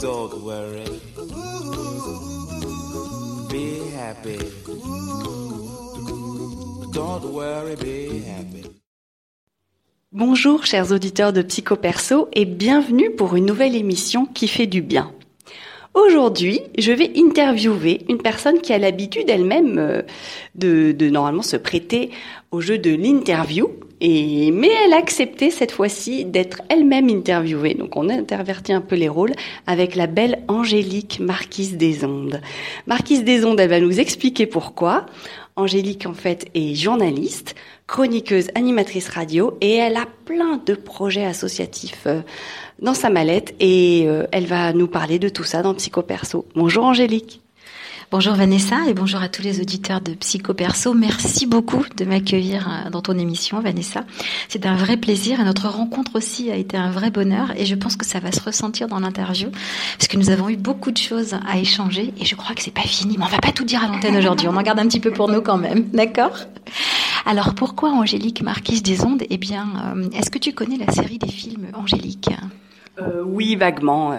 Don't worry. Be happy. Don't worry, be happy. Bonjour chers auditeurs de Psycho Perso et bienvenue pour une nouvelle émission qui fait du bien. Aujourd'hui, je vais interviewer une personne qui a l'habitude elle-même euh, de, normalement se prêter au jeu de l'interview. Mais elle a accepté cette fois-ci d'être elle-même interviewée. Donc on a interverti un peu les rôles avec la belle Angélique Marquise des Ondes. Marquise des Ondes, elle va nous expliquer pourquoi. Angélique, en fait, est journaliste, chroniqueuse, animatrice radio et elle a plein de projets associatifs euh, dans sa mallette et euh, elle va nous parler de tout ça dans Psycho Perso. Bonjour Angélique. Bonjour Vanessa et bonjour à tous les auditeurs de Psycho Perso. Merci beaucoup de m'accueillir euh, dans ton émission Vanessa. C'est un vrai plaisir et notre rencontre aussi a été un vrai bonheur et je pense que ça va se ressentir dans l'interview parce que nous avons eu beaucoup de choses à échanger et je crois que c'est pas fini mais on va pas tout dire à l'antenne aujourd'hui. On en garde un petit peu pour nous quand même. D'accord? Alors pourquoi Angélique Marquise des Ondes? Eh bien, euh, est-ce que tu connais la série des films Angélique? Euh, Oui, vaguement, euh,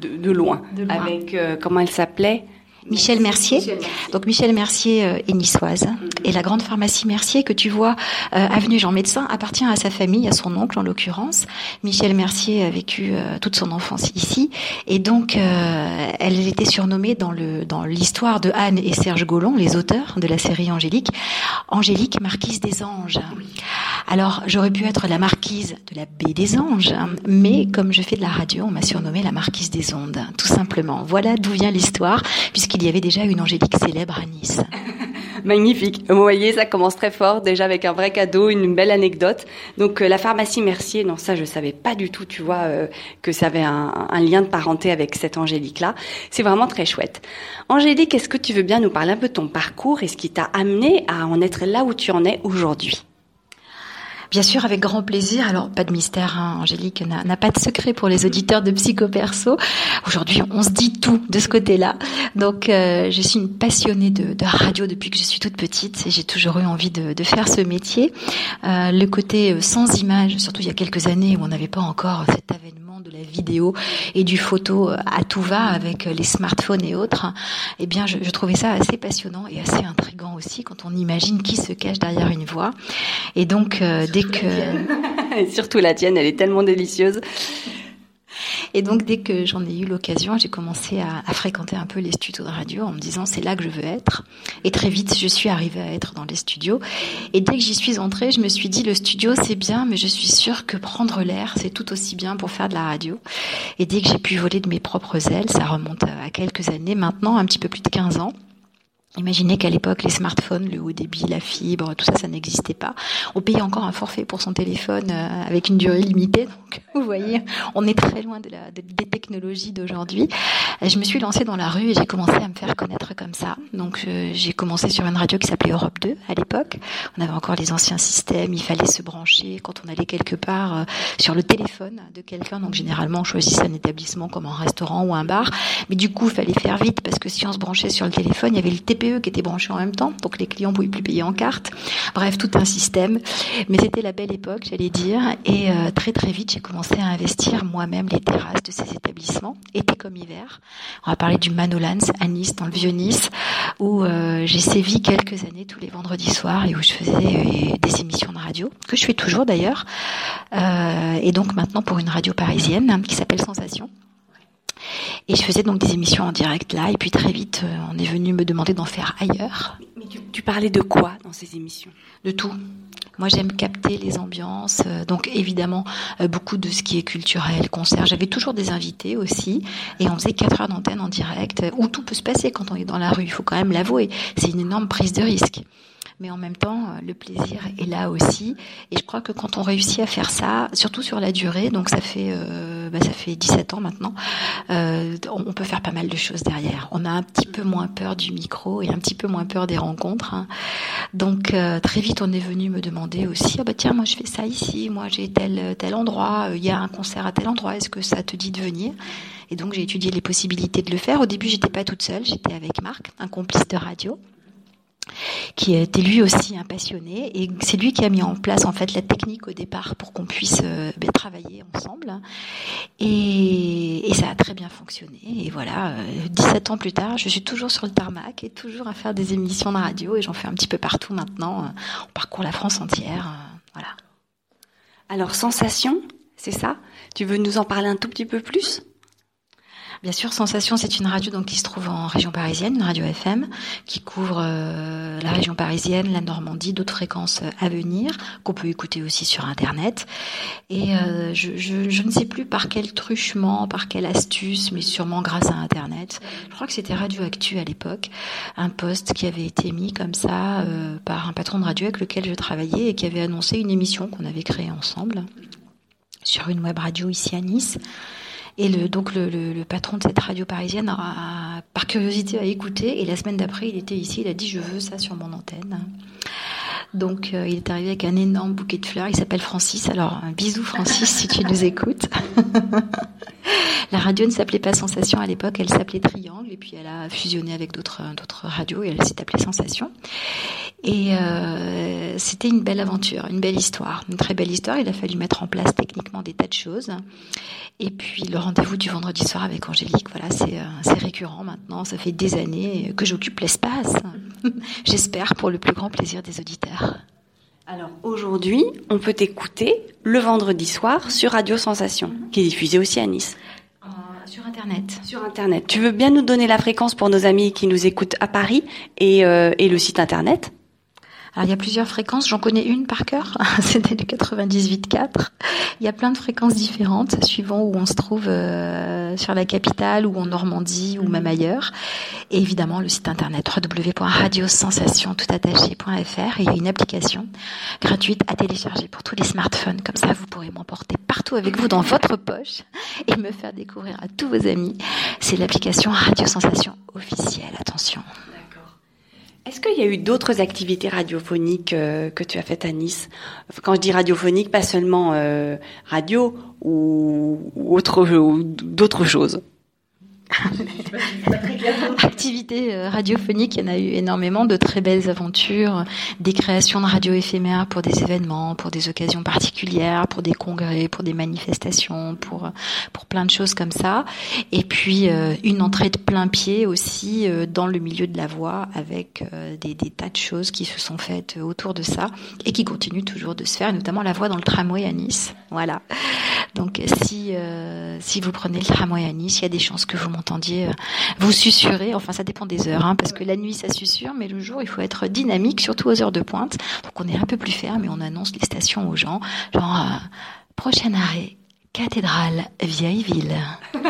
de, de, loin. De loin. Avec, euh, comment elle s'appelait? Michel Mercier. Michel Mercier. Donc Michel Mercier euh, est niçoise et la grande pharmacie Mercier que tu vois euh, avenue Jean Médecin appartient à sa famille, à son oncle en l'occurrence. Michel Mercier a vécu euh, toute son enfance ici et donc euh, elle était surnommée dans le dans l'histoire de Anne et Serge Gollon, les auteurs de la série Angélique, Angélique marquise des anges. Alors j'aurais pu être la marquise de la baie des anges, hein, mais comme je fais de la radio, on m'a surnommée la marquise des ondes, tout simplement. Voilà d'où vient l'histoire, puisqu'il y avait déjà une Angélique célèbre à Nice. Magnifique. Vous voyez, ça commence très fort, déjà avec un vrai cadeau, une belle anecdote. Donc euh, la pharmacie Mercier, non ça je savais pas du tout, tu vois, euh, que ça avait un, un lien de parenté avec cette Angélique-là. C'est vraiment très chouette. Angélique, est-ce que tu veux bien nous parler un peu de ton parcours et ce qui t'a amené à en être là où tu en es aujourd'hui? Bien sûr, avec grand plaisir. Alors, pas de mystère, hein, Angélique n'a pas de secret pour les auditeurs de Psycho Perso. Aujourd'hui, on se dit tout de ce côté-là. Donc, euh, je suis une passionnée de, radio depuis que je suis toute petite et j'ai toujours eu envie de, de faire ce métier. Euh, le côté euh, sans image, surtout il y a quelques années où on n'avait pas encore cet avènement de la vidéo et du photo euh, à tout va avec euh, les smartphones et autres, eh bien, je, je trouvais ça assez passionnant et assez intrigant aussi quand on imagine qui se cache derrière une voix. Et donc, euh, dès que Et surtout la tienne, elle est tellement délicieuse. Et donc, dès que j'en ai eu l'occasion, j'ai commencé à, fréquenter un peu les studios de radio en me disant c'est là que je veux être. Et très vite, je suis arrivée à être dans les studios. Et dès que j'y suis entrée, je me suis dit le studio c'est bien, mais je suis sûre que prendre l'air c'est tout aussi bien pour faire de la radio. Et dès que j'ai pu voler de mes propres ailes, ça remonte à quelques années maintenant, un petit peu plus de 15 ans. Imaginez qu'à l'époque, les smartphones, le haut débit, la fibre, tout ça, ça n'existait pas. On payait encore un forfait pour son téléphone euh, avec une durée limitée. Donc, vous voyez, on est très loin de la, de, des technologies d'aujourd'hui. Je me suis lancée dans la rue et j'ai commencé à me faire connaître comme ça. Donc, euh, j'ai commencé sur une radio qui s'appelait Europe 2 à l'époque. On avait encore les anciens systèmes. Il fallait se brancher quand on allait quelque part euh, sur le téléphone de quelqu'un. Donc, généralement, on choisissait un établissement comme un restaurant ou un bar. Mais du coup, il fallait faire vite parce que si on se branchait sur le téléphone, il y avait le TPE qui était branché en même temps, donc les clients pouvaient plus payer en carte. Bref, tout un système. Mais c'était la belle époque, j'allais dire. Et euh, très très vite, j'ai commencé à investir moi-même les terrasses de ces établissements, été comme hiver. On va parler du Manolans à Nice, dans le vieux Nice, où euh, j'ai sévi quelques années tous les vendredis soirs et où je faisais euh, des émissions de radio, que je fais toujours d'ailleurs. Et donc maintenant pour une radio parisienne hein, qui s'appelle Sensation. Et je faisais donc des émissions en direct là, et puis très vite, euh, on est venu me demander d'en faire ailleurs. Mais tu, tu, parlais de quoi dans ces émissions? De tout. Moi, j'aime capter les ambiances, euh, donc évidemment euh, beaucoup de ce qui est culturel, concert. J'avais toujours des invités aussi, et on faisait quatre heures d'antenne en direct, où tout peut se passer quand on est dans la rue. Il faut quand même l'avouer. C'est une énorme prise de risque mais en même temps, le plaisir est là aussi. Et je crois que quand on réussit à faire ça, surtout sur la durée, donc ça fait, euh, bah, ça fait 17 ans maintenant, euh, on peut faire pas mal de choses derrière. On a un petit peu moins peur du micro et un petit peu moins peur des rencontres. Hein. Donc euh, très vite, on est venu me demander aussi, ah bah tiens, moi je fais ça ici, moi j'ai tel tel endroit, il y a un concert à tel endroit, est-ce que ça te dit de venir? Et donc j'ai étudié les possibilités de le faire. Au début, j'étais pas toute seule, j'étais avec Marc, un complice de radio. Qui était lui aussi un passionné. Et c'est lui qui a mis en place en fait la technique au départ pour qu'on puisse euh, ben, travailler ensemble. Et, et, ça a très bien fonctionné. Et voilà 17 ans plus tard je suis toujours sur le tarmac et toujours à faire des émissions de radio. Et j'en fais un petit peu partout maintenant. On parcourt la France entière voilà. Alors sensation c'est ça? Tu veux nous en parler un tout petit peu plus? Bien sûr, Sensation, c'est une radio donc qui se trouve en région parisienne, une radio FM qui couvre euh, la région parisienne, la Normandie, d'autres fréquences euh, à venir qu'on peut écouter aussi sur Internet. Et euh, je, ne sais plus par quel truchement, par quelle astuce, mais sûrement grâce à Internet. Je crois que c'était Radio Actu à l'époque, un poste qui avait été mis comme ça par un patron de radio avec lequel je travaillais et qui avait annoncé une émission qu'on avait créée ensemble sur une web radio ici à Nice. Et le, donc le, patron de cette radio parisienne, a, par curiosité, a écouté. Et la semaine d'après, il était ici. Il a dit je veux ça sur mon antenne. Donc euh, il est arrivé avec un énorme bouquet de fleurs. Il s'appelle Francis. Alors un bisou Francis si tu nous écoutes. la radio ne s'appelait pas Sensation à l'époque, elle s'appelait Triangle et puis elle a fusionné avec d'autres d'autres radios et elle s'est appelée Sensation. Et euh, c'était une belle aventure, une belle histoire, une très belle histoire. Il a fallu mettre en place techniquement des tas de choses. Et puis le rendez-vous du vendredi soir avec Angélique, voilà, c'est euh, récurrent maintenant. Ça fait des années que j'occupe l'espace. J'espère pour le plus grand plaisir des auditeurs. Alors aujourd'hui, on peut t'écouter le vendredi soir sur Radio Sensation, qui est diffusée aussi à Nice. Euh, sur Internet. Sur Internet. Tu veux bien nous donner la fréquence pour nos amis qui nous écoutent à Paris et, euh, et le site Internet? Alors il y a plusieurs fréquences, j'en connais une par cœur, c'était le 98.4. Il y a plein de fréquences différentes suivant où on se trouve euh, sur la capitale ou en Normandie ou même ailleurs. Et évidemment le site internet www.radiosensation.fr et il y a une application gratuite à télécharger pour tous les smartphones. Comme ça vous pourrez m'emporter partout avec vous dans votre poche et me faire découvrir à tous vos amis. C'est l'application Radio Sensation officielle. Attention. Est-ce qu'il y a eu d'autres activités radiophoniques euh, que tu as faites à Nice? Quand je dis radiophonique, pas seulement euh, radio ou, ou autre ou d'autres choses. Activité euh, radiophonique, il y en a eu énormément de très belles aventures, des créations de radio éphémères pour des événements, pour des occasions particulières, pour des congrès, pour des manifestations, pour pour plein de choses comme ça. Et puis euh, une entrée de plein pied aussi euh, dans le milieu de la voix avec des, des tas de choses qui se sont faites autour de ça et qui continuent toujours de se faire, notamment la voix dans le tramway à Nice. Voilà. Donc si si vous prenez le tramway à Nice, il y a des chances que vous entendiez vous susurrer. Enfin, ça dépend des heures, hein, parce que la nuit, ça susurre, mais le jour, il faut être dynamique, surtout aux heures de pointe. Donc, on est un peu plus ferme et on annonce les stations aux gens. Genre, euh, prochain arrêt, cathédrale, vieille ville.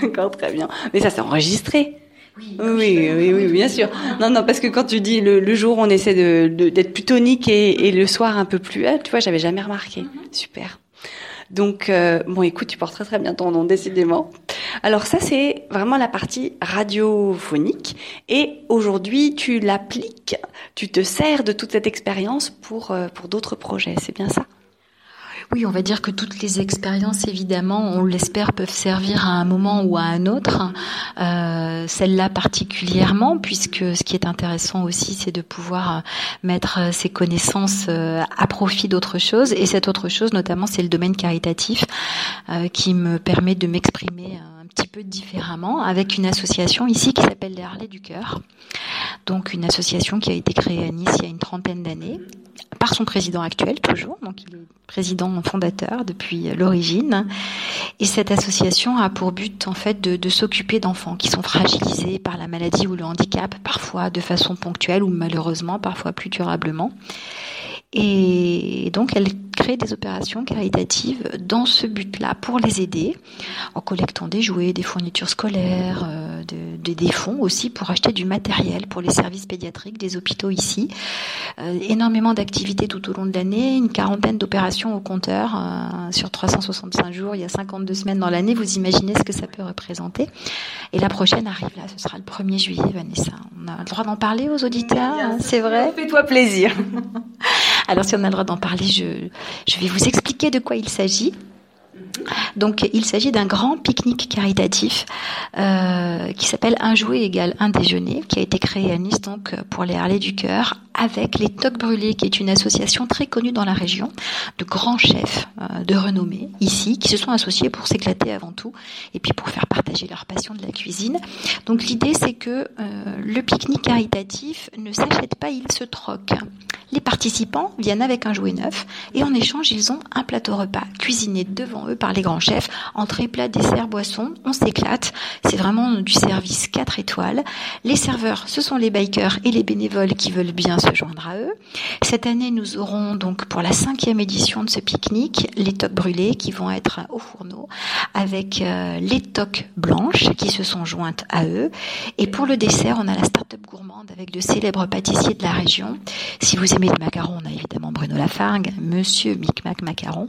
D'accord, très bien. Mais ça, c'est enregistré. Oui, oui, oui, oui, bien sûr. Non, non, parce que quand tu dis le, le jour, on essaie de d'être plus tonique et, et, le soir un peu plus, tu vois, j'avais jamais remarqué. Mm -hmm. Super. Donc, euh, bon, écoute, tu portes très très bien ton nom, décidément. Alors ça, c'est vraiment la partie radiophonique. Et aujourd'hui, tu l'appliques, tu te sers de toute cette expérience pour, euh, pour d'autres projets. C'est bien ça? Oui, on va dire que toutes les expériences, évidemment, on l'espère, peuvent servir à un moment ou à un autre. Euh, Celle-là particulièrement, puisque ce qui est intéressant aussi, c'est de pouvoir mettre ses connaissances euh, à profit d'autre chose. Et cette autre chose, notamment, c'est le domaine caritatif, euh, qui me permet de m'exprimer petit peu différemment avec une association ici qui s'appelle les Harley du Cœur. Donc une association qui a été créée à Nice il y a une trentaine d'années par son président actuel toujours, donc il est président fondateur depuis l'origine. Et cette association a pour but en fait de, de s'occuper d'enfants qui sont fragilisés par la maladie ou le handicap, parfois de façon ponctuelle ou malheureusement parfois plus durablement. Et donc, elle crée des opérations caritatives dans ce but-là, pour les aider, en collectant des jouets, des fournitures scolaires, euh, de, de, des fonds aussi pour acheter du matériel pour les services pédiatriques des hôpitaux ici. Euh, énormément d'activités tout au long de l'année, une quarantaine d'opérations au compteur euh, sur 365 jours, il y a 52 semaines dans l'année. Vous imaginez ce que ça peut représenter. Et la prochaine arrive là, ce sera le 1er juillet, Vanessa. On a le droit d'en parler aux auditeurs, hein, c'est vrai? Fais-toi plaisir. Alors si on a le droit d'en parler, je, vais vous expliquer de quoi il s'agit. Donc il s'agit d'un grand pique-nique caritatif euh, qui s'appelle Un jouet égale un déjeuner, qui a été créé à Nice donc pour les Harley du cœur avec les Tocs Brûlés, qui est une association très connue dans la région, de grands chefs euh, de renommée ici, qui se sont associés pour s'éclater avant tout, et puis pour faire partager leur passion de la cuisine. Donc l'idée, c'est que euh, le pique-nique caritatif ne s'achète pas, il se troque. Les participants viennent avec un jouet neuf, et en échange, ils ont un plateau repas cuisiné devant eux par les grands chefs, entrée, plat, dessert, boisson, on s'éclate. C'est vraiment du service 4 étoiles. Les serveurs, ce sont les bikers et les bénévoles qui veulent bien se joindre à eux. Cette année, nous aurons donc pour la cinquième édition de ce pique-nique les toques brûlés qui vont être au fourneau avec euh, les toques blanches qui se sont jointes à eux. Et pour le dessert, on a la start-up gourmande avec de célèbres pâtissiers de la région. Si vous aimez les macarons, on a évidemment Bruno Lafargue, Monsieur Micmac Macaron.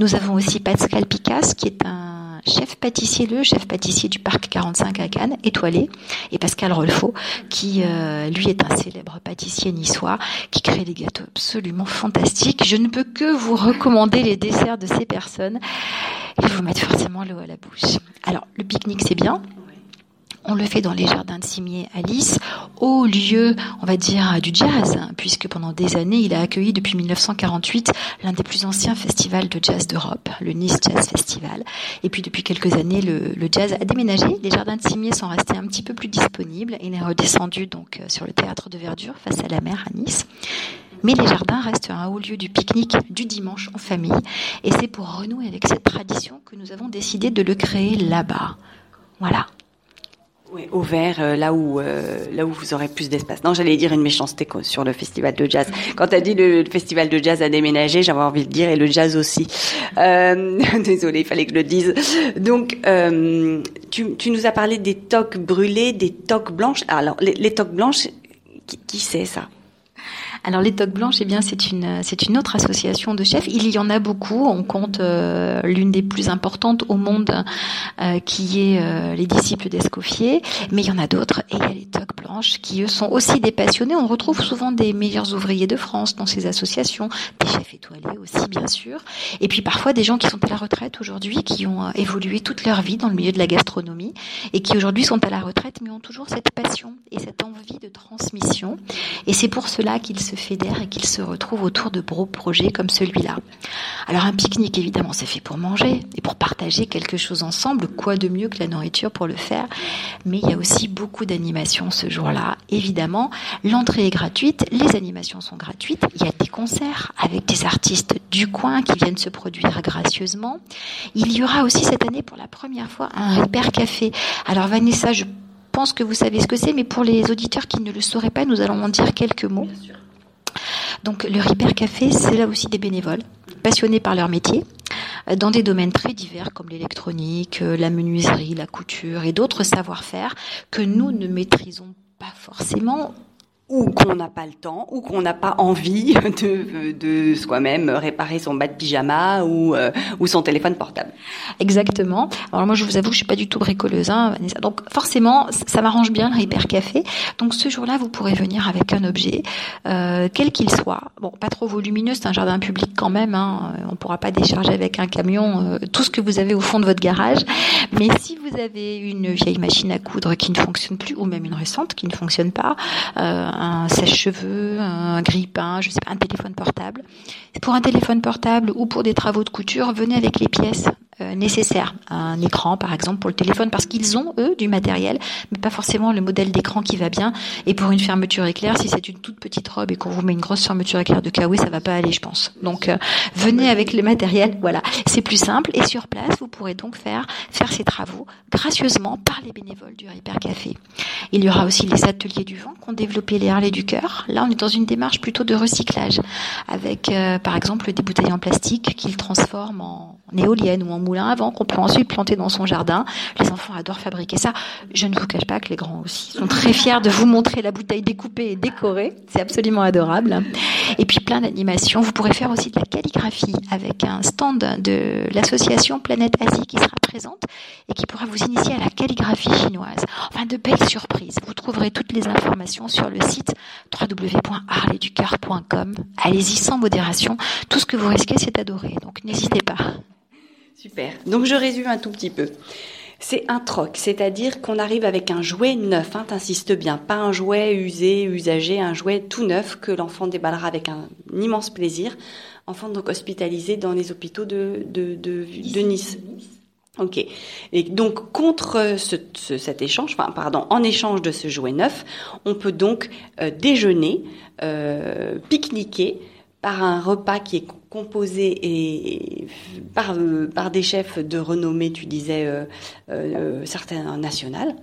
Nous avons aussi Pascal Picasse qui est un chef pâtissier, le chef pâtissier du parc 45 à Cannes, étoilé, et Pascal Rolfo, qui euh, lui est un célèbre pâtissier niçois, qui crée des gâteaux absolument fantastiques. Je ne peux que vous recommander les desserts de ces personnes. Ils vous mettent forcément l'eau à la bouche. Alors, le pique-nique, c'est bien. On le fait dans les jardins de Cimier à Lys, au lieu, on va dire, du jazz, puisque pendant des années, il a accueilli depuis 1948 l'un des plus anciens festivals de jazz d'Europe, le Nice Jazz Festival. Et puis depuis quelques années, le, jazz a déménagé. Les jardins de Cimier sont restés un petit peu plus disponibles. Il est redescendu donc euh, sur le théâtre de verdure face à la mer à Nice. Mais les jardins restent un haut lieu du pique-nique du dimanche en famille. Et c'est pour renouer avec cette tradition que nous avons décidé de le créer là-bas. Voilà. Oui, au vert, euh, là où euh, là où vous aurez plus d'espace. Non, j'allais dire une méchanceté sur le festival de jazz. Quand tu as dit le, festival de jazz a déménagé, j'avais envie de dire et le jazz aussi. Euh, désolée, il fallait que je le dise. Donc, euh, tu, tu nous as parlé des toques brûlées, des toques blanches. Alors, les, les toques blanches, qui, qui c'est ça? Alors les Toques Blanches, eh bien c'est une c'est une autre association de chefs. Il y en a beaucoup. On compte euh, l'une des plus importantes au monde, euh, qui est euh, les disciples d'Escoffier. Mais il y en a d'autres. Et il y a les Toques Blanches qui eux sont aussi des passionnés. On retrouve souvent des meilleurs ouvriers de France dans ces associations, des chefs étoilés aussi bien sûr. Et puis parfois des gens qui sont à la retraite aujourd'hui, qui ont évolué toute leur vie dans le milieu de la gastronomie et qui aujourd'hui sont à la retraite, mais ont toujours cette passion et cette envie de transmission. Et c'est pour cela qu'ils se fédèrent et qu'ils se retrouvent autour de beaux projets comme celui-là. Alors un pique-nique, évidemment, c'est fait pour manger et pour partager quelque chose ensemble. Quoi de mieux que la nourriture pour le faire? Mais il y a aussi beaucoup d'animations ce jour-là. Évidemment, l'entrée est gratuite, les animations sont gratuites. Il y a des concerts avec des artistes du coin qui viennent se produire gracieusement. Il y aura aussi cette année pour la première fois un hyper café. Alors Vanessa, je pense que vous savez ce que c'est, mais pour les auditeurs qui ne le sauraient pas, nous allons en dire quelques mots. Donc le Ripper Café, c'est là aussi des bénévoles, passionnés par leur métier, euh, dans des domaines très divers comme l'électronique, euh, la menuiserie, la couture et d'autres savoir-faire que nous ne maîtrisons pas forcément ou qu'on n'a pas le temps, ou qu'on n'a pas envie de, de soi-même réparer son bas de pyjama ou, euh, ou son téléphone portable. Exactement. Alors moi, je vous avoue, je suis pas du tout bricoleuse, hein, Vanessa. Donc forcément, ça m'arrange bien le hyper café. Donc ce jour-là, vous pourrez venir avec un objet, euh, quel qu'il soit. Bon, pas trop volumineux, c'est un jardin public quand même. Hein. On pourra pas décharger avec un camion euh, tout ce que vous avez au fond de votre garage. Mais si vous avez une vieille machine à coudre qui ne fonctionne plus, ou même une récente qui ne fonctionne pas, euh, un sèche-cheveux, un grille-pain, je sais pas, un téléphone portable. Pour un téléphone portable ou pour des travaux de couture, venez avec les pièces euh, nécessaires. Un écran, par exemple, pour le téléphone, parce qu'ils ont, eux, du matériel, mais pas forcément le modèle d'écran qui va bien. Et pour une fermeture éclair, si c'est une toute petite robe et qu'on vous met une grosse fermeture éclair de kawaii, ça va pas aller, je pense. Donc, euh, venez avec le matériel, voilà. C'est plus simple. Et sur place, vous pourrez donc faire, faire ces travaux gracieusement par les bénévoles du Hyper Café. Il y aura aussi les ateliers du vent qu'ont développé les Harley du cœur. Là, on est dans une démarche plutôt de recyclage, avec euh, par exemple des bouteilles en plastique qu'ils transforment en éolienne ou en moulin avant qu'on peut ensuite planter dans son jardin. Les enfants adorent fabriquer ça. Je ne vous cache pas que les grands aussi sont très fiers de vous montrer la bouteille découpée et décorée. C'est absolument adorable. Et puis plein d'animations. Vous pourrez faire aussi de la calligraphie avec un stand de l'association Planète Asie qui sera présente et qui pourra vous initier à la calligraphie chinoise. Enfin, de belles surprises. Vous trouverez toutes les informations sur le site www.arleducoeur.com. Allez-y sans modération. Tout ce que vous risquez, c'est adorer. Donc n'hésitez pas. Super. Donc je résume un tout petit peu. C'est un troc, c'est-à-dire qu'on arrive avec un jouet neuf, hein, t'insistes bien, pas un jouet usé, usagé, un jouet tout neuf que l'enfant déballera avec un, immense plaisir. Enfant donc hospitalisé dans les hôpitaux de, Nice. Ok. Et donc contre ce- cet échange, pardon, en échange de ce jouet neuf, on peut donc euh, déjeuner, euh, pique-niquer par un repas qui est composé et, et par euh, par des chefs de renommée, tu disais euh, euh, certains nationales,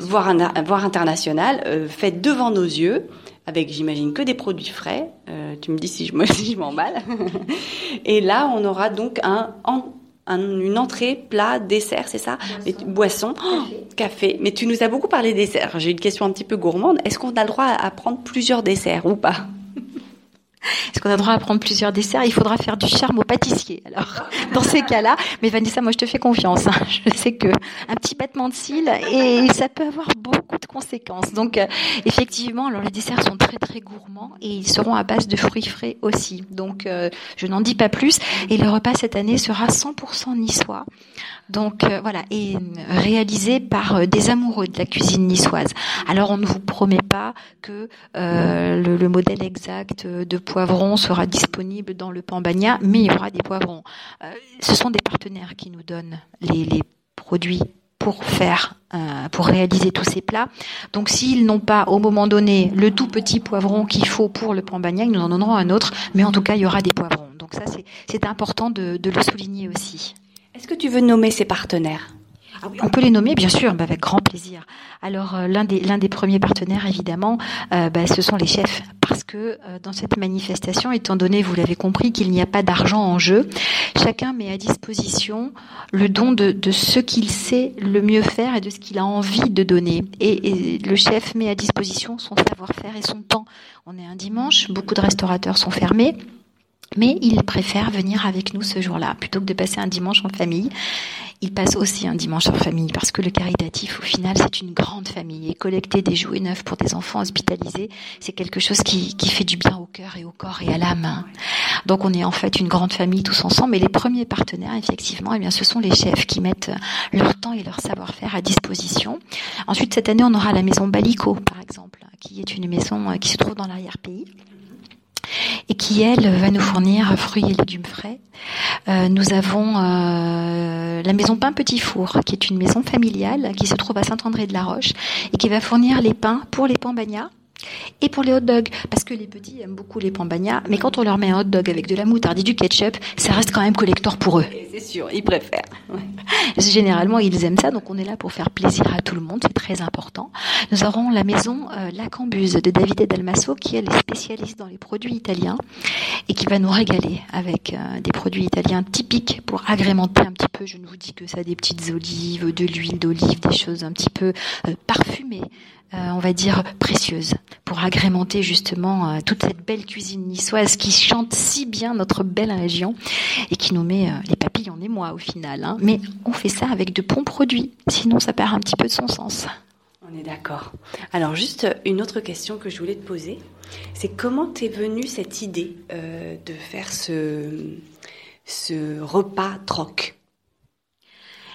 voire, voire international, euh, fait devant nos yeux. Avec, j'imagine, que des produits frais. Tu me dis si je si je m'emballe. Et là, on aura donc un, une entrée, plat, dessert, c'est ça? Mais tu- Boisson, Oh, café. Mais tu nous as beaucoup parlé dessert. J'ai une question un petit peu gourmande. Est-ce qu'on a le droit à prendre plusieurs desserts ou pas? Est-ce qu'on a droit à prendre plusieurs desserts? Il faudra faire du charme au pâtissier. Alors, dans ces cas-là, mais Vanessa, moi, je te fais confiance. hein. Je sais que un petit battement de cils et ça peut avoir beaucoup de conséquences. Donc, euh, effectivement, alors les desserts sont très très gourmands et ils seront à base de fruits frais aussi. Donc, euh, je n'en dis pas plus. Et le repas cette année sera 100% niçois. Donc euh, voilà, et euh, réalisé par euh, des amoureux de la cuisine niçoise. Alors on ne vous promet pas que euh, le, le modèle exact de poivron sera disponible dans le Pambagna, mais il y aura des poivrons. Euh, ce sont des partenaires qui nous donnent les, produits pour faire, euh, pour réaliser tous ces plats. Donc s'ils n'ont pas au moment donné le tout petit poivron qu'il faut pour le Pambagna, ils nous en donneront un autre, mais en tout cas il y aura des poivrons. Donc ça c'est- important de le souligner aussi. Est-ce que tu veux nommer ces partenaires? Ah oui, on peut les nommer, bien sûr, bah, avec grand plaisir. Alors, euh, l'un des, l'un des premiers partenaires, évidemment, euh, bah, ce sont les chefs. Parce que euh, dans cette manifestation, étant donné, vous l'avez compris, qu'il n'y a pas d'argent en jeu, chacun met à disposition le don de, de ce qu'il sait le mieux faire et de ce qu'il a envie de donner. Et, et le chef met à disposition son savoir-faire et son temps. On est un dimanche, beaucoup de restaurateurs sont fermés. Mais il préfère venir avec nous ce jour-là, plutôt que de passer un dimanche en famille. Il passe aussi un dimanche en famille parce que le caritatif, au final, c'est une grande famille. Et collecter des jouets neufs pour des enfants hospitalisés, c'est quelque chose qui, qui fait du bien au cœur et au corps et à l'âme. Donc on est en fait une grande famille tous ensemble. Et les premiers partenaires, effectivement, eh bien, ce sont les chefs qui mettent leur temps et leur savoir-faire à disposition. Ensuite, cette année, on aura la maison Balico, par exemple, qui est une maison euh, qui se trouve dans l'arrière-pays et qui, elle, va nous fournir fruits et légumes frais. Euh, nous avons euh, la maison Pain Petit Four, qui est une maison familiale qui se trouve à Saint-André-de-la-Roche et qui va fournir les pains pour les pambagnas et pour les hot dogs, parce que les petits aiment beaucoup les pambagnas, mais quand on leur met un hot dog avec de la moutarde et du ketchup, ça reste quand même collector pour eux. C'est sûr, ils préfèrent. Généralement, ils aiment ça, donc on est là pour faire plaisir à tout le monde, c'est très important. Nous aurons la maison euh, La Cambuse de Davide Dalmasso, qui elle est spécialiste dans les produits italiens et qui va nous régaler avec euh, des produits italiens typiques pour agrémenter un petit peu. Je ne vous dis que ça, des petites olives, de l'huile d'olive, des choses un petit peu euh, parfumées. euh, on va dire précieuses pour agrémenter justement euh, toute cette belle cuisine niçoise qui chante si bien notre belle région et qui nous met les papilles en émoi au final. hein. Mais on fait ça avec de bons produits, sinon ça perd un petit peu de son sens. On est d'accord. Alors juste une autre question que je voulais te poser, c'est comment t'es venue cette idée de faire ce repas troc?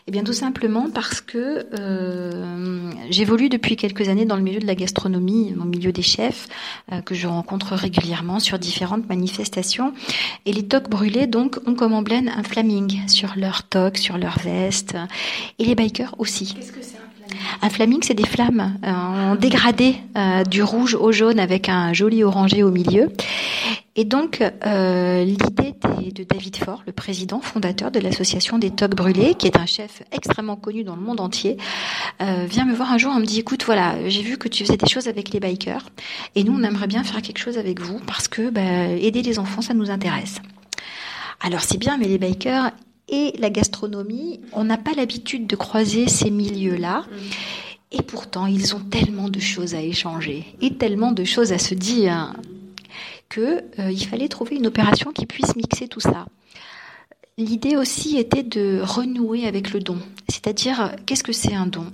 Eh bien, tout simplement parce que euh, j'évolue depuis quelques années dans le milieu de la gastronomie, le milieu des chefs, euh, que je rencontre régulièrement sur différentes manifestations. Et les toques brûlés, donc, ont comme emblème un flaming sur leur toque, sur leur veste, et les bikers aussi. Qu'est-ce que c'est un Un flaming, c'est des flammes euh, en dégradé euh, du rouge au jaune avec un joli orangé au milieu. Et donc, euh, l'idée de David Faure, le président fondateur de l'association des toques brûlés, qui est un chef extrêmement connu dans le monde entier, euh, vient me voir un jour et me dit, écoute, voilà, j'ai vu que tu faisais des choses avec les bikers, et nous, on aimerait bien faire quelque chose avec vous, parce que bah, aider les enfants, ça nous intéresse. Alors c'est bien, mais les bikers et la gastronomie, on n'a pas l'habitude de croiser ces milieux-là. Et pourtant, ils ont tellement de choses à échanger et tellement de choses à se dire que euh, fallait trouver une opération qui puisse mixer tout ça. L'idée aussi était de renouer avec le don, c'est-à-dire qu'est-ce que c'est un don?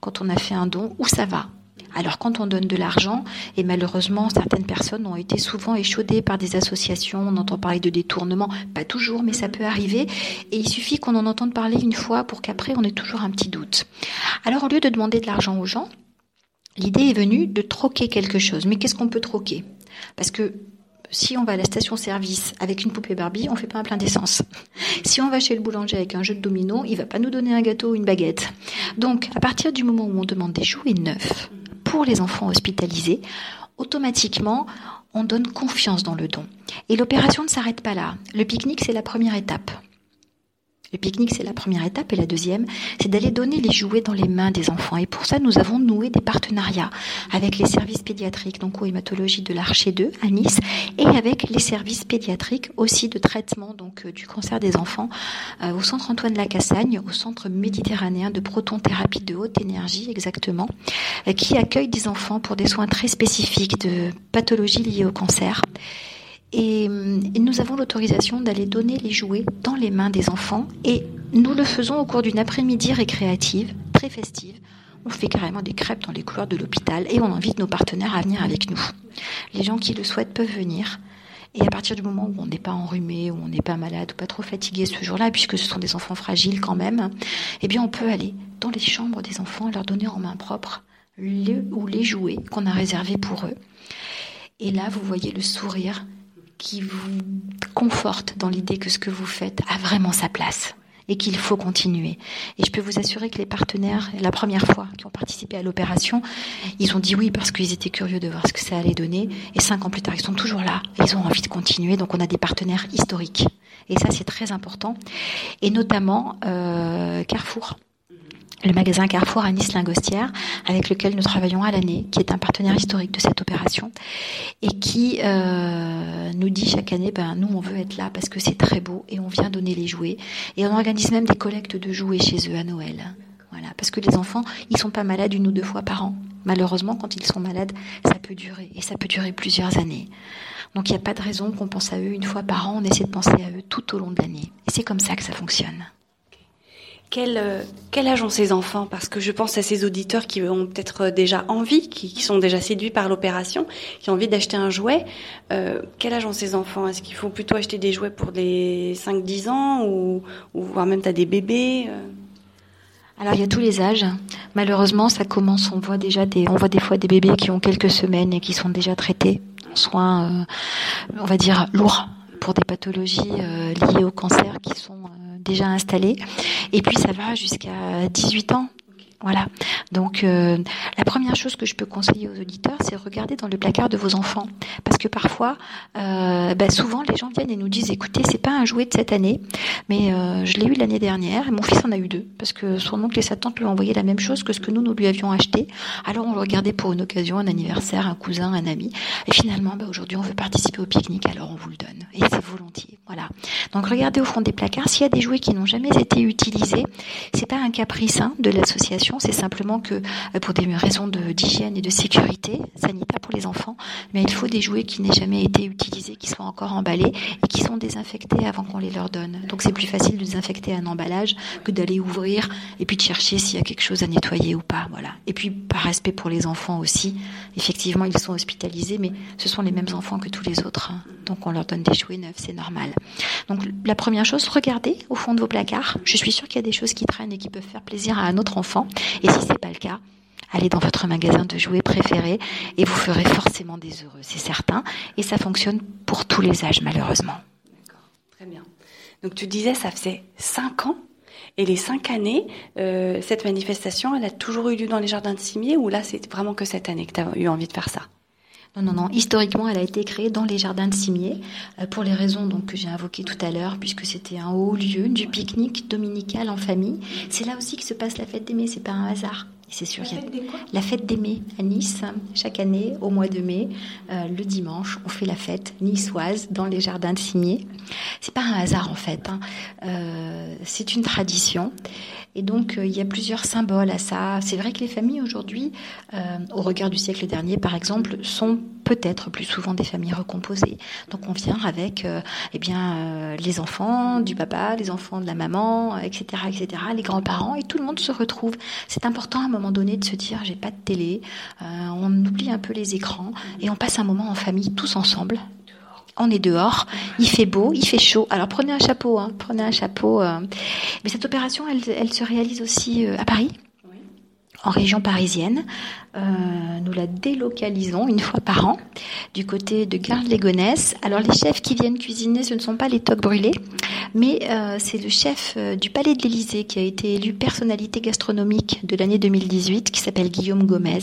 Quand on a fait un don, où ça va? Alors quand on donne de l'argent, et malheureusement certaines personnes ont été souvent échaudées par des associations, on entend parler de détournement, pas toujours, mais ça peut arriver, et il suffit qu'on en entende parler une fois pour qu'après on ait toujours un petit doute. Alors au lieu de demander de l'argent aux gens, l'idée est venue de troquer quelque chose. Mais qu'est-ce qu'on peut troquer? Parce que si on va à la station-service avec une poupée Barbie, on fait pas un plein d'essence. Si on va chez le boulanger avec un jeu de domino, il va pas nous donner un gâteau ou une baguette. Donc, à partir du moment où on demande des jouets neufs pour les enfants hospitalisés, automatiquement, on donne confiance dans le don. Et l'opération ne s'arrête pas là. Le pique-nique, c'est la première étape. Le pique-nique, c'est la première étape. Et la deuxième, c'est d'aller donner les jouets dans les mains des enfants. Et pour ça, nous avons noué des partenariats avec les services pédiatriques, donc hématologie de l'Archer 2 à Nice, et avec les services pédiatriques aussi de traitement donc euh, du cancer des enfants euh, au centre Antoine Lacassagne, au centre méditerranéen de protonthérapie de haute énergie exactement, euh, qui accueille des enfants pour des soins très spécifiques de pathologies liées au cancer. Et, nous avons l'autorisation d'aller donner les jouets dans les mains des enfants et nous le faisons au cours d'une après-midi récréative, très festive. On fait carrément des crêpes dans les couloirs de l'hôpital et on invite nos partenaires à venir avec nous. Les gens qui le souhaitent peuvent venir. Et à partir du moment où on n'est pas enrhumé, où on n'est pas malade ou pas trop fatigué ce jour-là, puisque ce sont des enfants fragiles quand même, eh bien on peut aller dans les chambres des enfants et leur donner en main propre le ou les jouets qu'on a réservés pour eux. Et là, vous voyez le sourire qui vous conforte dans l'idée que ce que vous faites a vraiment sa place et qu'il faut continuer. Et je peux vous assurer que les partenaires, la première fois qui ont participé à l'opération, ils ont dit oui parce qu'ils étaient curieux de voir ce que ça allait donner. Et cinq ans plus tard, ils sont toujours là. Ils ont envie de continuer. Donc on a des partenaires historiques. Et ça, c'est très important. Et notamment euh, Carrefour le magasin Carrefour à Nice-Lingostière, avec lequel nous travaillons à l'année, qui est un partenaire historique de cette opération, et qui euh, nous dit chaque année, ben nous on veut être là parce que c'est très beau et on vient donner les jouets, et on organise même des collectes de jouets chez eux à Noël. Voilà, parce que les enfants, ils sont pas malades une ou deux fois par an. Malheureusement, quand ils sont malades, ça peut durer, et ça peut durer plusieurs années. Donc il n'y a pas de raison qu'on pense à eux une fois par an, on essaie de penser à eux tout au long de l'année. Et c'est comme ça que ça fonctionne. Quel, euh, quel, âge ont ces enfants? Parce que je pense à ces auditeurs qui ont peut-être déjà envie, qui, sont déjà séduits par l'opération, qui ont envie d'acheter un jouet. Euh, quel âge ont ces enfants? Est-ce qu'il faut plutôt acheter des jouets pour les 5-10 ans ou, ou voire même as des bébés euh? alors il y a tous les âges. Malheureusement, ça commence. On voit déjà des, on voit des fois des bébés qui ont quelques semaines et qui sont déjà traités en soins, on va dire lourds pour des pathologies liées au cancer qui sont déjà installé. Et puis ça va jusqu'à 18 ans. Voilà. Donc euh, la première chose que je peux conseiller aux auditeurs, c'est regarder dans le placard de vos enfants, parce que parfois, euh, bah, souvent les gens viennent et nous disent, écoutez, c'est pas un jouet de cette année, mais euh, je l'ai eu l'année dernière et mon fils en a eu deux, parce que son oncle et sa tante lui ont envoyé la même chose que ce que nous nous lui avions acheté. Alors on le regardait pour une occasion, un anniversaire, un cousin, un ami, et finalement, bah, aujourd'hui on veut participer au pique-nique, alors on vous le donne, et c'est volontiers. Voilà. Donc regardez au fond des placards, s'il y a des jouets qui n'ont jamais été utilisés, c'est pas un caprice hein, de l'association c'est simplement que euh, pour des raisons d'hygiène et de sécurité sanitaire pour les enfants, mais il faut des jouets qui n'aient jamais été utilisés, qui soient encore emballés et qui sont désinfectés avant qu'on les leur donne. Donc c'est plus facile de désinfecter un emballage que d'aller ouvrir et puis de chercher s'il y a quelque chose à nettoyer ou pas. Voilà. Et puis par respect pour les enfants aussi, effectivement ils sont hospitalisés, mais ce sont les mêmes enfants que tous les autres. Hein. Donc on leur donne des jouets neufs, c'est normal. Donc la première chose, regardez au fond de vos placards. Je suis sûre qu'il y a des choses qui traînent et qui peuvent faire plaisir à un autre enfant. Et si c'est pas le cas, allez dans votre magasin de jouets préféré et vous ferez forcément des heureux, c'est certain. Et ça fonctionne pour tous les âges, malheureusement. D'accord, très bien. Donc tu disais, ça faisait cinq ans et les cinq années, euh, cette manifestation, elle a toujours eu lieu dans les jardins de Cimier ou là, c'est vraiment que cette année que tu as eu envie de faire ça? Non, non, non. Historiquement, elle a été créée dans les jardins de Cimier, euh, pour les raisons donc, que j'ai invoquées tout à l'heure, puisque c'était un haut lieu du pique-nique dominical en famille. C'est là aussi que se passe la fête des mai, c'est pas un hasard. C'est sûr. La fête, la fête des mai à Nice, chaque année, au mois de mai, euh, le dimanche, on fait la fête niçoise dans les jardins de Cimier. C'est pas un hasard en fait. Hein. Euh, c'est une tradition. Et donc, euh, il y a plusieurs symboles à ça. C'est vrai que les familles aujourd'hui, euh, au regard du siècle dernier, par exemple, sont peut-être plus souvent des familles recomposées. Donc, on vient avec, euh, eh bien, euh, les enfants du papa, les enfants de la maman, etc., etc., les grands-parents, et tout le monde se retrouve. C'est important à un moment donné de se dire, j'ai pas de télé, euh, on oublie un peu les écrans et on passe un moment en famille tous ensemble on est dehors, il fait beau, il fait chaud. Alors prenez un chapeau, hein, prenez un chapeau. euh. Mais cette opération, elle, elle se réalise aussi euh, à Paris, en région parisienne. Euh, nous la délocalisons une fois par an du côté de Garde-les-Gonesse. Alors les chefs qui viennent cuisiner, ce ne sont pas les toques brûlés, mais euh, c'est le chef euh, du Palais de l'Élysée qui a été élu personnalité gastronomique de l'année 2018, qui s'appelle Guillaume Gomez,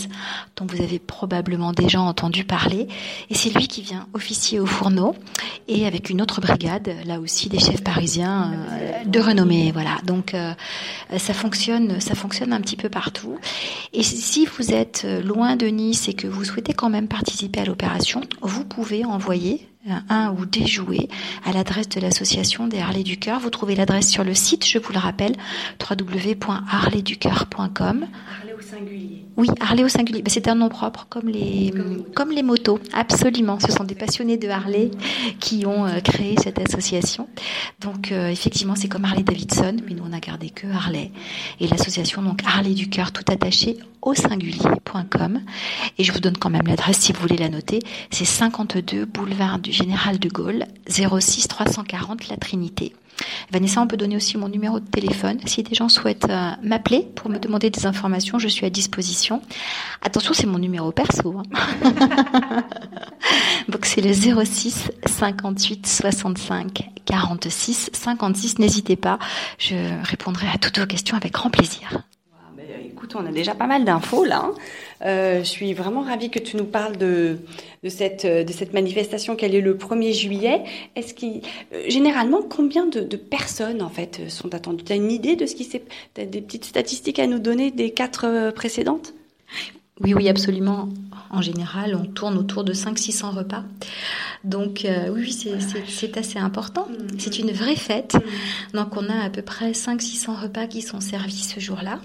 dont vous avez probablement déjà entendu parler. Et c'est lui qui vient officier au fourneau, et avec une autre brigade, là aussi des chefs parisiens de renommée. Voilà, donc ça fonctionne, ça fonctionne un petit peu partout. Et si vous êtes loin de Nice et que vous souhaitez quand même participer à l'opération, vous pouvez envoyer un ou des jouets à l'adresse de l'association des Harley du Cœur. Vous trouvez l'adresse sur le site, je vous le rappelle, www.harleyducoeur.com. Harley au singulier. Oui, Harley au singulier. Ben, c'est un nom propre, comme les, comme les motos. Absolument. Ce sont des passionnés de Harley qui ont euh, créé cette association. Donc, euh, effectivement, c'est comme Harley Davidson, mais nous, on a gardé que Harley. Et l'association, donc, Harley du Cœur, tout attaché au singulier.com. Et je vous donne quand même l'adresse si vous voulez la noter. C'est 52 boulevard du Général de Gaulle, 06 340 La Trinité. Vanessa, on peut donner aussi mon numéro de téléphone. Si des gens souhaitent euh, m'appeler pour me demander des informations, je suis à disposition. Attention, c'est mon numéro perso. Hein. Donc c'est le 06 58 65 46 56. N'hésitez pas, je répondrai à toutes vos questions avec grand plaisir. Écoute, on a déjà pas mal d'infos là. hein. Euh, je suis vraiment ravie que tu nous parles de, de, cette, manifestation a lieu le 1er juillet. Est-ce qu'il, euh, généralement, combien de, personnes en fait sont attendues? Tu as une idée de ce qui s'est, t'as des petites statistiques à nous donner des quatre euh, précédentes? Oui, oui, absolument. En général, on tourne autour de 500-600 repas. Donc euh, oui, c'est- assez important. C'est une vraie fête. Donc on a à peu près 500-600 repas qui sont servis ce jour-là.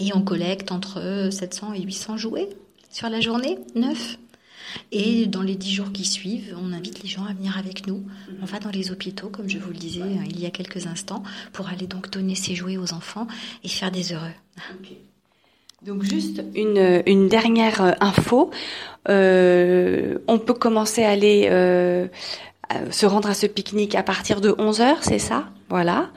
Et on collecte entre 700 et 800 jouets sur la journée, neuf. Et dans les dix jours qui suivent, on invite les gens à venir avec nous. On va dans les hôpitaux, comme je vous le disais euh, il y a quelques instants, pour aller donc donner ces jouets aux enfants et faire des heureux. Donc juste une, dernière euh, info. Euh, on peut commencer à aller euh, se rendre à ce pique-nique à partir de 11h, c'est ça? Voilà.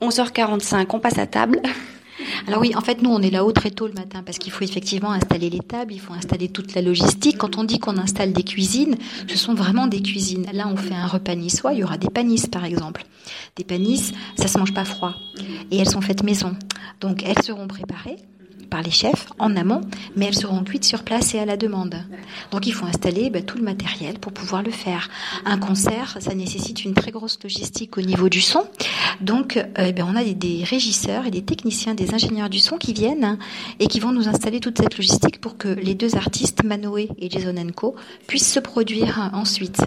11h45, on passe à table. Alors oui, en fait, nous, on est là-haut très tôt le matin parce qu'il faut effectivement installer les tables, il faut installer toute la logistique. Quand on dit qu'on installe des cuisines, ce sont vraiment des cuisines. Là, on fait un repas niçois, il y aura des panisses, par exemple. Des panisses, ça se mange pas froid. Et elles sont faites maison. Donc, elles seront préparées par les chefs en amont, mais elles seront cuites sur place et à la demande. Donc il faut installer ben, tout le matériel pour pouvoir le faire. Un concert, ça nécessite une très grosse logistique au niveau du son. Donc euh, ben, on a des, régisseurs et des techniciens, des ingénieurs du son qui viennent hein, et qui vont nous installer toute cette logistique pour que les deux artistes, Manoé et Jason Co, puissent se produire ensuite.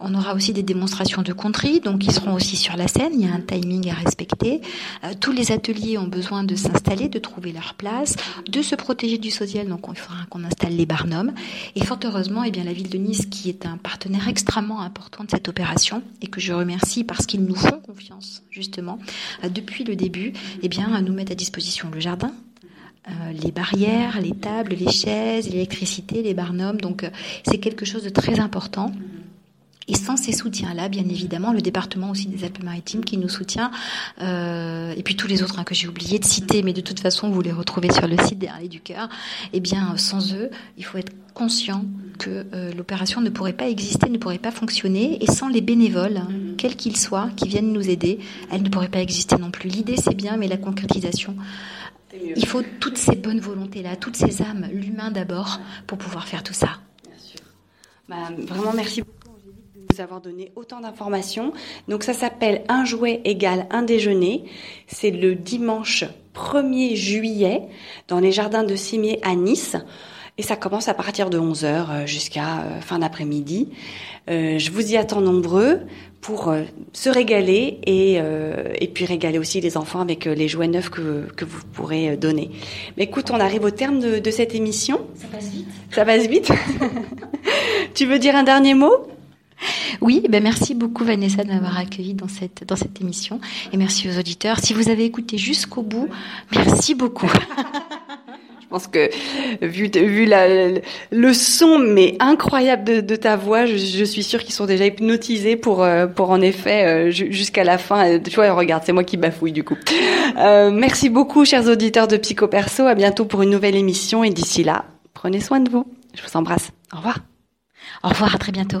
On aura aussi des démonstrations de conterie, donc ils seront aussi sur la scène. Il y a un timing à respecter. Euh, tous les ateliers ont besoin de s'installer, de trouver leur place, de se protéger du social. Donc il faudra qu'on installe les barnums. Et fort heureusement, eh la ville de Nice, qui est un partenaire extrêmement important de cette opération et que je remercie parce qu'ils nous font confiance justement euh, depuis le début, eh bien nous mettent à disposition le jardin, euh, les barrières, les tables, les chaises, l'électricité, les barnums. Donc euh, c'est quelque chose de très important. Et sans ces soutiens-là, bien évidemment, le département aussi des Alpes-Maritimes qui nous soutient, euh, et puis tous les autres hein, que j'ai oublié de citer, mais de toute façon, vous les retrouvez sur le site des Harley du Cœur. Eh bien, sans eux, il faut être conscient que euh, l'opération ne pourrait pas exister, ne pourrait pas fonctionner, et sans les bénévoles, hein, quels qu'ils soient, qui viennent nous aider, elle ne pourrait pas exister non plus. L'idée, c'est bien, mais la concrétisation, il faut toutes ces bonnes volontés-là, toutes ces âmes, l'humain d'abord, pour pouvoir faire tout ça. Bah, vraiment, merci beaucoup Nous avoir donné autant d'informations. Donc ça s'appelle Un jouet égale un déjeuner. C'est le dimanche 1er juillet dans les jardins de Cimier à Nice. Et ça commence à partir de 11h jusqu'à fin d'après-midi. je vous y attends nombreux pour se régaler et, et puis régaler aussi les enfants avec les jouets neufs que, que vous pourrez donner. Mais écoute, on arrive au terme de, de cette émission. Ça passe vite. Ça passe vite. tu veux dire un dernier mot? Oui, ben merci beaucoup Vanessa de m'avoir accueilli dans cette dans cette émission et merci aux auditeurs. Si vous avez écouté jusqu'au bout, merci beaucoup. Je pense que vu vu la, le son mais incroyable de, de ta voix, je, je suis sûre qu'ils sont déjà hypnotisés pour euh, pour en effet euh, jusqu'à la fin. Tu vois, regarde, c'est moi qui bafouille du coup. Euh, merci beaucoup, chers auditeurs de Psycho Perso. À bientôt pour une nouvelle émission et d'ici là, prenez soin de vous. Je vous embrasse. Au revoir. Au revoir, à très bientôt.